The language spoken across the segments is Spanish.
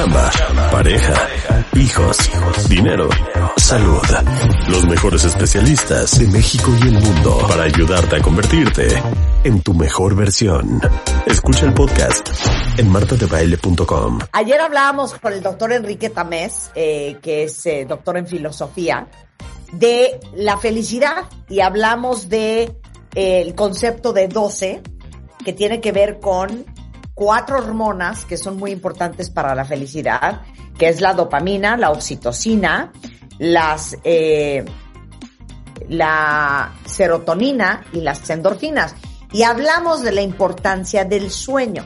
Chamba, pareja, hijos, dinero, salud. Los mejores especialistas de México y el mundo para ayudarte a convertirte en tu mejor versión. Escucha el podcast en martadebaile.com. Ayer hablábamos con el doctor Enrique Tamés, eh, que es eh, doctor en filosofía, de la felicidad y hablamos de eh, el concepto de 12 que tiene que ver con cuatro hormonas que son muy importantes para la felicidad, que es la dopamina, la oxitocina, las, eh, la serotonina y las endorfinas. Y hablamos de la importancia del sueño,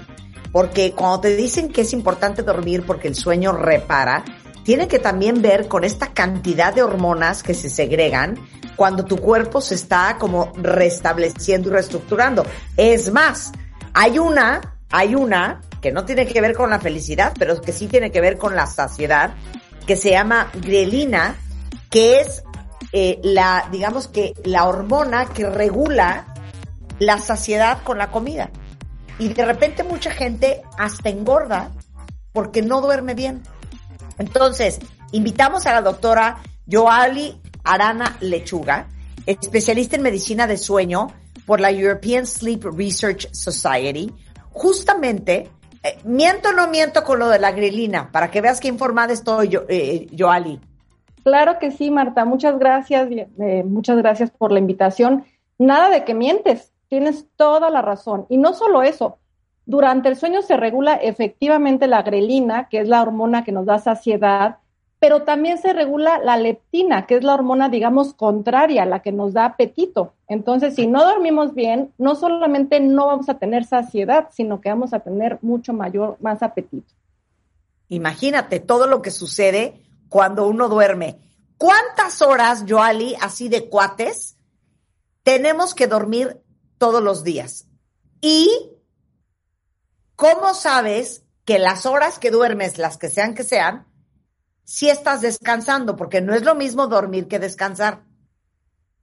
porque cuando te dicen que es importante dormir porque el sueño repara, tiene que también ver con esta cantidad de hormonas que se segregan cuando tu cuerpo se está como restableciendo y reestructurando. Es más, hay una hay una que no tiene que ver con la felicidad, pero que sí tiene que ver con la saciedad, que se llama grelina, que es eh, la, digamos que la hormona que regula la saciedad con la comida. Y de repente mucha gente hasta engorda porque no duerme bien. Entonces, invitamos a la doctora Joali Arana Lechuga, especialista en medicina de sueño por la European Sleep Research Society, justamente, eh, miento o no miento con lo de la grelina, para que veas qué informada estoy, yo, eh, Joali. Claro que sí, Marta. Muchas gracias. Eh, muchas gracias por la invitación. Nada de que mientes. Tienes toda la razón. Y no solo eso. Durante el sueño se regula efectivamente la grelina, que es la hormona que nos da saciedad, pero también se regula la leptina, que es la hormona, digamos, contraria, la que nos da apetito. Entonces, si no dormimos bien, no solamente no vamos a tener saciedad, sino que vamos a tener mucho mayor, más apetito. Imagínate todo lo que sucede cuando uno duerme. ¿Cuántas horas, Joali, así de cuates, tenemos que dormir todos los días? ¿Y cómo sabes que las horas que duermes, las que sean que sean, si estás descansando, porque no es lo mismo dormir que descansar.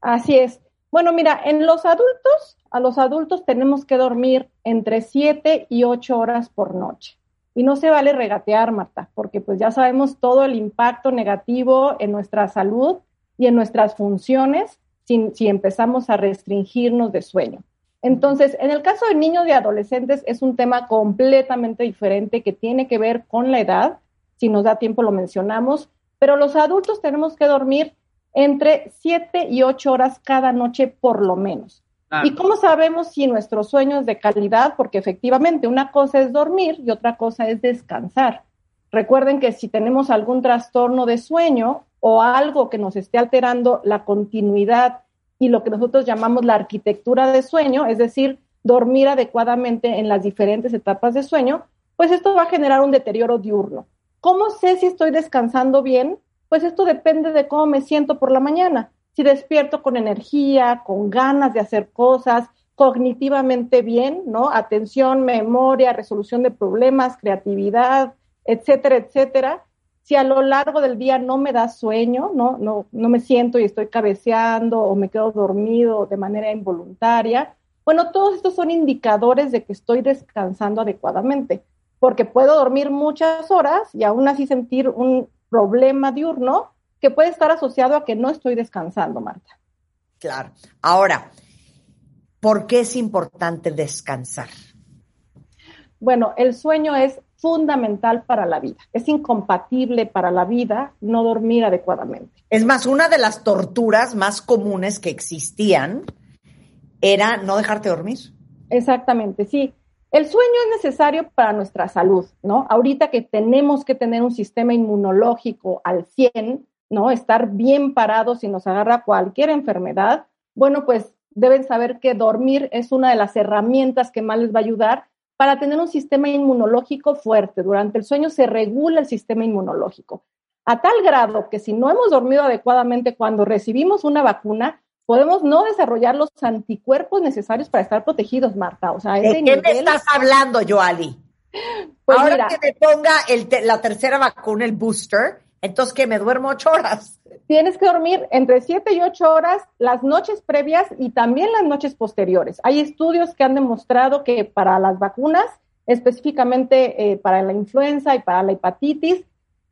Así es. Bueno, mira, en los adultos, a los adultos tenemos que dormir entre 7 y 8 horas por noche. Y no se vale regatear, Marta, porque pues ya sabemos todo el impacto negativo en nuestra salud y en nuestras funciones si, si empezamos a restringirnos de sueño. Entonces, en el caso de niños y adolescentes es un tema completamente diferente que tiene que ver con la edad si nos da tiempo lo mencionamos, pero los adultos tenemos que dormir entre 7 y 8 horas cada noche por lo menos. ¿Y cómo sabemos si nuestro sueño es de calidad? Porque efectivamente una cosa es dormir y otra cosa es descansar. Recuerden que si tenemos algún trastorno de sueño o algo que nos esté alterando la continuidad y lo que nosotros llamamos la arquitectura de sueño, es decir, dormir adecuadamente en las diferentes etapas de sueño, pues esto va a generar un deterioro diurno. ¿Cómo sé si estoy descansando bien? Pues esto depende de cómo me siento por la mañana. Si despierto con energía, con ganas de hacer cosas, cognitivamente bien, ¿no? Atención, memoria, resolución de problemas, creatividad, etcétera, etcétera. Si a lo largo del día no me da sueño, no, no, no me siento y estoy cabeceando o me quedo dormido de manera involuntaria, bueno, todos estos son indicadores de que estoy descansando adecuadamente porque puedo dormir muchas horas y aún así sentir un problema diurno que puede estar asociado a que no estoy descansando, Marta. Claro. Ahora, ¿por qué es importante descansar? Bueno, el sueño es fundamental para la vida. Es incompatible para la vida no dormir adecuadamente. Es más, una de las torturas más comunes que existían era no dejarte dormir. Exactamente, sí. El sueño es necesario para nuestra salud, ¿no? Ahorita que tenemos que tener un sistema inmunológico al 100, ¿no? Estar bien parados si nos agarra cualquier enfermedad, bueno, pues deben saber que dormir es una de las herramientas que más les va a ayudar para tener un sistema inmunológico fuerte. Durante el sueño se regula el sistema inmunológico, a tal grado que si no hemos dormido adecuadamente cuando recibimos una vacuna, podemos no desarrollar los anticuerpos necesarios para estar protegidos, Marta. O sea, ¿De qué me estás hablando, Joali? Pues Ahora que me ponga la tercera vacuna, el booster, entonces que me duermo ocho horas. Tienes que dormir entre siete y ocho horas las noches previas y también las noches posteriores. Hay estudios que han demostrado que para las vacunas específicamente eh, para la influenza y para la hepatitis.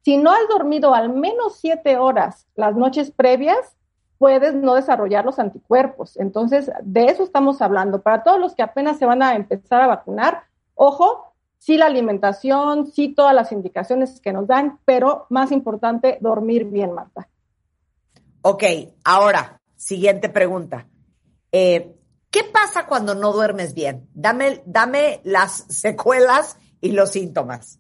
Si no has dormido al menos siete horas las noches previas, puedes no desarrollar los anticuerpos. Entonces, de eso estamos hablando. Para todos los que apenas se van a empezar a vacunar, ojo, sí la alimentación, sí todas las indicaciones que nos dan, pero más importante, dormir bien, Marta. Ok, ahora, siguiente pregunta. Eh, ¿Qué pasa cuando no duermes bien? Dame, dame las secuelas y los síntomas.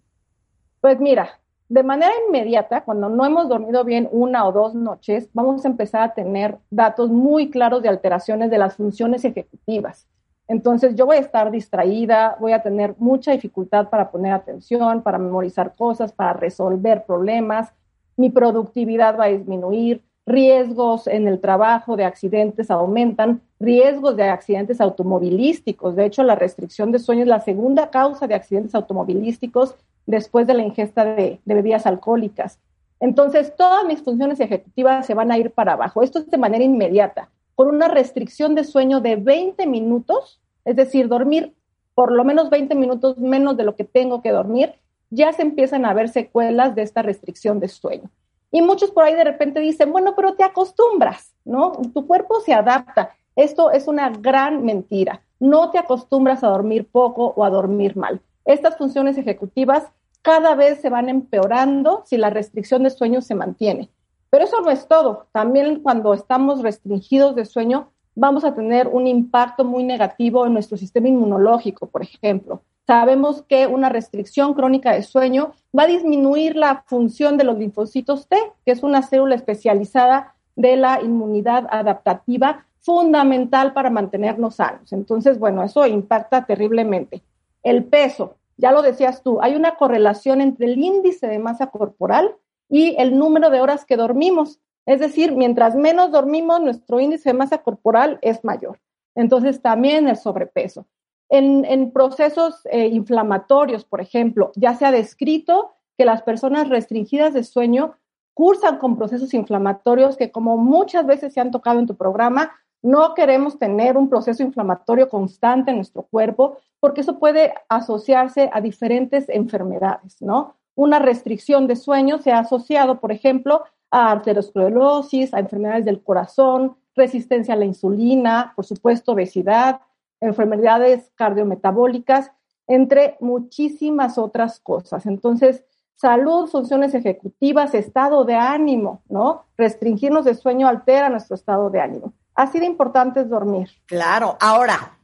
Pues mira, de manera inmediata, cuando no hemos dormido bien una o dos noches, vamos a empezar a tener datos muy claros de alteraciones de las funciones ejecutivas. Entonces yo voy a estar distraída, voy a tener mucha dificultad para poner atención, para memorizar cosas, para resolver problemas, mi productividad va a disminuir, riesgos en el trabajo de accidentes aumentan, riesgos de accidentes automovilísticos. De hecho, la restricción de sueño es la segunda causa de accidentes automovilísticos después de la ingesta de, bebidas alcohólicas. Entonces, todas mis funciones ejecutivas se van a ir para abajo. Esto es de manera inmediata, con una restricción de sueño de 20 minutos, es decir, dormir por lo menos 20 minutos menos de lo que tengo que dormir, ya se empiezan a ver secuelas de esta restricción de sueño. Y muchos por ahí de repente dicen, bueno, pero te acostumbras, ¿no? Tu cuerpo se adapta. Esto es una gran mentira. No te acostumbras a dormir poco o a dormir mal. Estas funciones ejecutivas cada vez se van empeorando si la restricción de sueño se mantiene. Pero eso no es todo. También cuando estamos restringidos de sueño, vamos a tener un impacto muy negativo en nuestro sistema inmunológico, por ejemplo. Sabemos que una restricción crónica de sueño va a disminuir la función de los linfocitos T, que es una célula especializada de la inmunidad adaptativa fundamental para mantenernos sanos. Entonces, bueno, eso impacta terriblemente. El peso, ya lo decías tú, hay una correlación entre el índice de masa corporal y el número de horas que dormimos. Es decir, mientras menos dormimos, nuestro índice de masa corporal es mayor. Entonces, también el sobrepeso. En, procesos eh, inflamatorios, por ejemplo, ya se ha descrito que las personas restringidas de sueño cursan con procesos inflamatorios que, como muchas veces se han tocado en tu programa, no queremos tener un proceso inflamatorio constante en nuestro cuerpo porque eso puede asociarse a diferentes enfermedades, ¿no? Una restricción de sueño se ha asociado, por ejemplo, a arteriosclerosis, a enfermedades del corazón, resistencia a la insulina, por supuesto, obesidad, enfermedades cardiometabólicas, entre muchísimas otras cosas. Entonces, salud, funciones ejecutivas, estado de ánimo, ¿no? Restringirnos de sueño altera nuestro estado de ánimo. Así de importante es dormir. Claro. Ahora,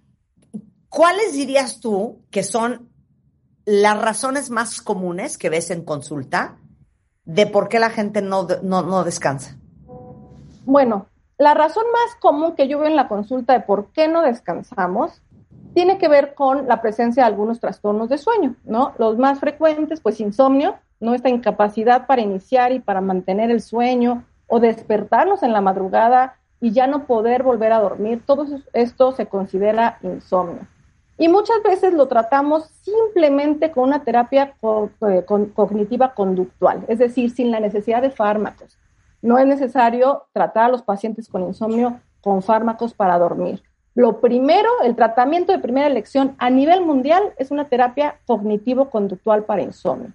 ¿cuáles dirías tú que son las razones más comunes que ves en consulta de por qué la gente no, no, no descansa? Bueno, la razón más común que yo veo en la consulta de por qué no descansamos tiene que ver con la presencia de algunos trastornos de sueño, ¿no? Los más frecuentes, pues insomnio, nuestra incapacidad para iniciar y para mantener el sueño o despertarnos en la madrugada y ya no poder volver a dormir, todo esto se considera insomnio. Y muchas veces lo tratamos simplemente con una terapia eh, cognitiva conductual, es decir, sin la necesidad de fármacos. No es necesario tratar a los pacientes con insomnio con fármacos para dormir. Lo primero, el tratamiento de primera elección a nivel mundial es una terapia cognitivo-conductual para insomnio.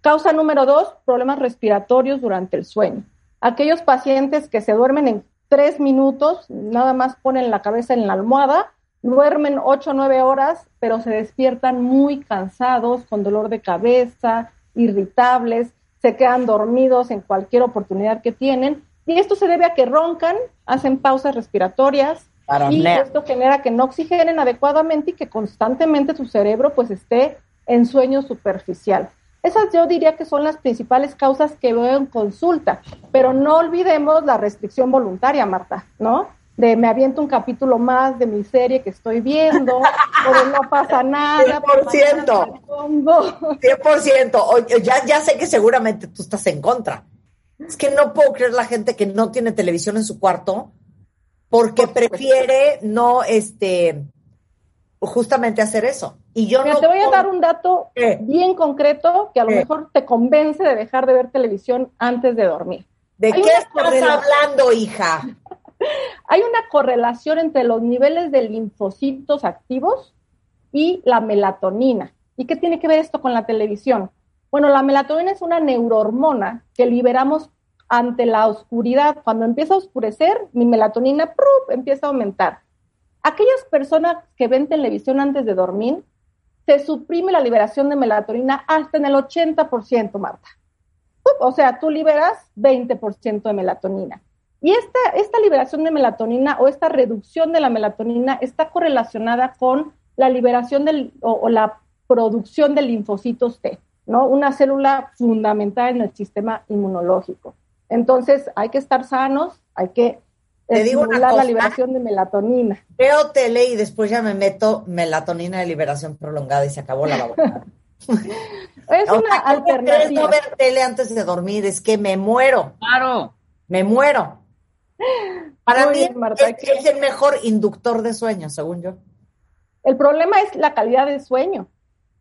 Causa número dos, problemas respiratorios durante el sueño. Aquellos pacientes que se duermen en tres minutos, nada más ponen la cabeza en la almohada, duermen ocho o nueve horas, pero se despiertan muy cansados, con dolor de cabeza, irritables se quedan dormidos en cualquier oportunidad que tienen. Y esto se debe a que roncan, hacen pausas respiratorias y esto genera que no oxigenen adecuadamente y que constantemente su cerebro pues esté en sueño superficial. Esas yo diría que son las principales causas que veo en consulta, pero no olvidemos la restricción voluntaria, Marta, ¿no? de me aviento un capítulo más de mi serie que estoy viendo, o no pasa nada. 100%. 100%. ya, ya sé que seguramente tú estás en contra. Es que no puedo creer la gente que no tiene televisión en su cuarto porque prefiere no, este, justamente hacer eso. Y yo no te voy a dar un dato bien concreto que a lo mejor te convence de dejar de ver televisión antes de dormir. ¿De qué estás hablando, hija? Hay una correlación entre los niveles de linfocitos activos y la melatonina. ¿Y qué tiene que ver esto con la televisión? Bueno, la melatonina es una neurohormona que liberamos ante la oscuridad. Cuando empieza a oscurecer, mi melatonina empieza a aumentar. Aquellas personas que ven televisión antes de dormir, se suprime la liberación de melatonina hasta en el 80%, Marta. O sea, tú liberas 20% de melatonina. Y esta, esta liberación de melatonina o esta reducción de la melatonina está correlacionada con la liberación del, o, la producción de linfocitos T, ¿no? Una célula fundamental en el sistema inmunológico. Entonces, hay que estar sanos, hay que te digo la liberación de melatonina. Veo tele y después ya me meto melatonina de liberación prolongada y se acabó la labor. es una alternativa. No ver tele antes de dormir, es que me muero. Claro. Me muero. Para mí es, el mejor inductor de sueño, según yo. El problema es la calidad del sueño,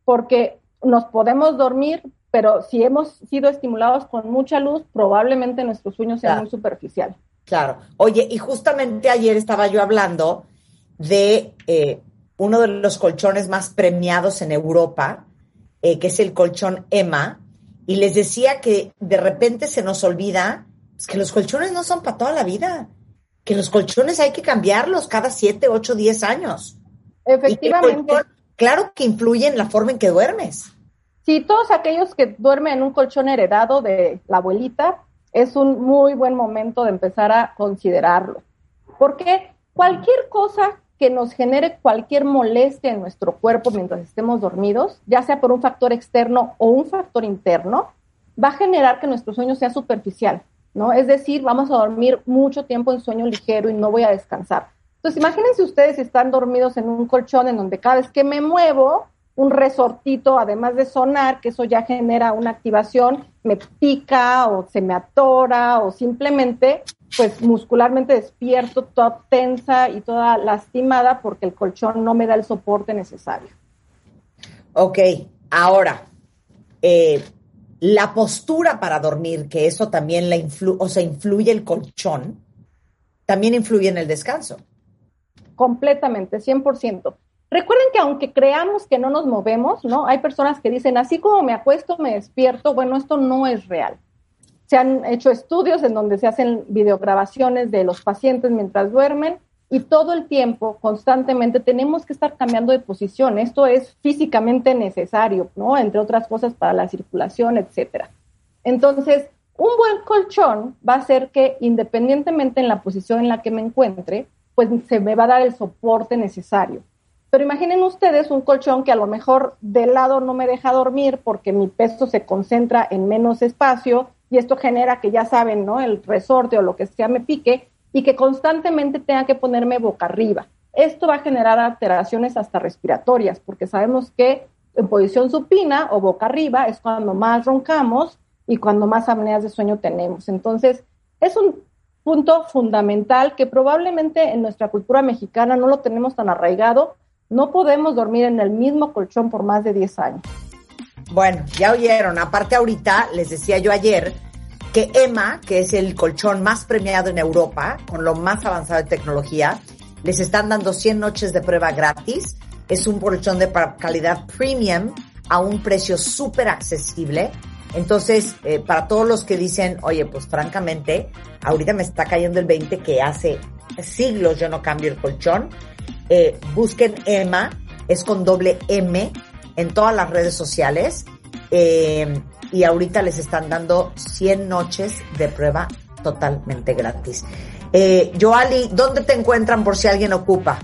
porque nos podemos dormir, pero si hemos sido estimulados con mucha luz, probablemente nuestro sueño sea muy superficial. Claro. Oye, y justamente ayer estaba yo hablando de eh, uno de los colchones más premiados en Europa, eh, que es el colchón EMA, y les decía que de repente se nos olvida que los colchones no son para toda la vida, que los colchones hay que cambiarlos cada siete, ocho, diez años. Efectivamente. claro que influye en la forma en que duermes. Sí, todos aquellos que duermen en un colchón heredado de la abuelita, es un muy buen momento de empezar a considerarlo. Porque cualquier cosa que nos genere cualquier molestia en nuestro cuerpo mientras estemos dormidos, ya sea por un factor externo o un factor interno, va a generar que nuestro sueño sea superficial, ¿no? Es decir, vamos a dormir mucho tiempo en sueño ligero y no voy a descansar. Entonces, imagínense ustedes si están dormidos en un colchón en donde cada vez que me muevo, un resortito, además de sonar, que eso ya genera una activación, me pica o se me atora o simplemente, pues muscularmente despierto, toda tensa y toda lastimada porque el colchón no me da el soporte necesario. Ok, ahora, eh, la postura para dormir, que eso también la influ o sea, influye el colchón, también influye en el descanso. Completamente, 100%. Recuerden que aunque creamos que no nos movemos, ¿no? Hay personas que dicen, así como me acuesto, me despierto. Bueno, esto no es real. Se han hecho estudios en donde se hacen videograbaciones de los pacientes mientras duermen y todo el tiempo, constantemente, tenemos que estar cambiando de posición. Esto es físicamente necesario, ¿no? Entre otras cosas para la circulación, etcétera. Entonces, un buen colchón va a hacer que independientemente en la posición en la que me encuentre, pues se me va a dar el soporte necesario. Pero imaginen ustedes un colchón que a lo mejor de lado no me deja dormir porque mi peso se concentra en menos espacio y esto genera que ya saben, ¿no? El resorte o lo que sea me pique y que constantemente tenga que ponerme boca arriba. Esto va a generar alteraciones hasta respiratorias porque sabemos que en posición supina o boca arriba es cuando más roncamos y cuando más apneas de sueño tenemos. Entonces, es un punto fundamental que probablemente en nuestra cultura mexicana no lo tenemos tan arraigado, no podemos dormir en el mismo colchón por más de 10 años. Bueno, ya oyeron. Aparte ahorita, les decía yo ayer, que EMA, que es el colchón más premiado en Europa, con lo más avanzado de tecnología, les están dando 100 noches de prueba gratis. Es un colchón de calidad premium a un precio súper accesible. Entonces, eh, para todos los que dicen, oye, pues francamente, ahorita me está cayendo el 20 que hace siglos yo no cambio el colchón, eh, busquen Emma, es con doble M en todas las redes sociales. Eh, y ahorita les están dando 100 noches de prueba totalmente gratis. Eh, Joali, ¿dónde te encuentran por si alguien ocupa?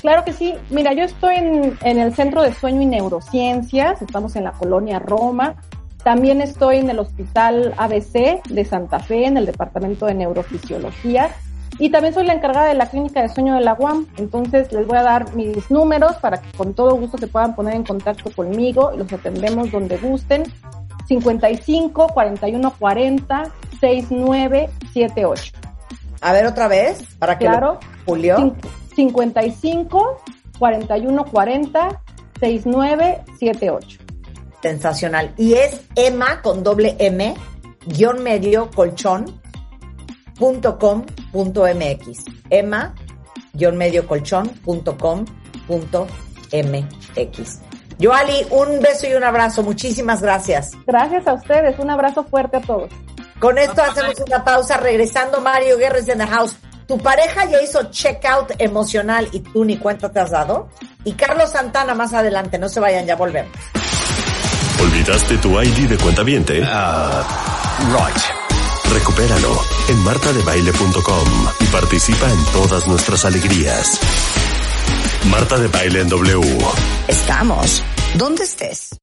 Claro que sí. Mira, yo estoy en, en, el Centro de Sueño y Neurociencias, estamos en la colonia Roma. También estoy en el Hospital ABC de Santa Fe, en el Departamento de Neurofisiología. Y también soy la encargada de la clínica de sueño de la UAM, entonces les voy a dar mis números para que con todo gusto se puedan poner en contacto conmigo y los atendemos donde gusten. 55 41 40 69 78. A ver otra vez, para que claro, Julio. 55 41 40 69 78. Sensacional. Y es Emma con doble M, guion medio, colchón, .com.mx. Emma-mediocolchón.com.mx. Yoali, un beso y un abrazo. Muchísimas gracias. Gracias a ustedes. Un abrazo fuerte a todos. Con esto hacemos una pausa. Regresando, Mario Guerres en the house. ¿Tu pareja ya hizo checkout emocional y tú ni cuenta te has dado? Y Carlos Santana más adelante. No se vayan, ya volvemos. ¿Olvidaste tu ID de cuenta viente? Ah, right. Recupéralo en martadebaile.com y participa en todas nuestras alegrías. Marta de Baile en W. Estamos. ¿Dónde estés?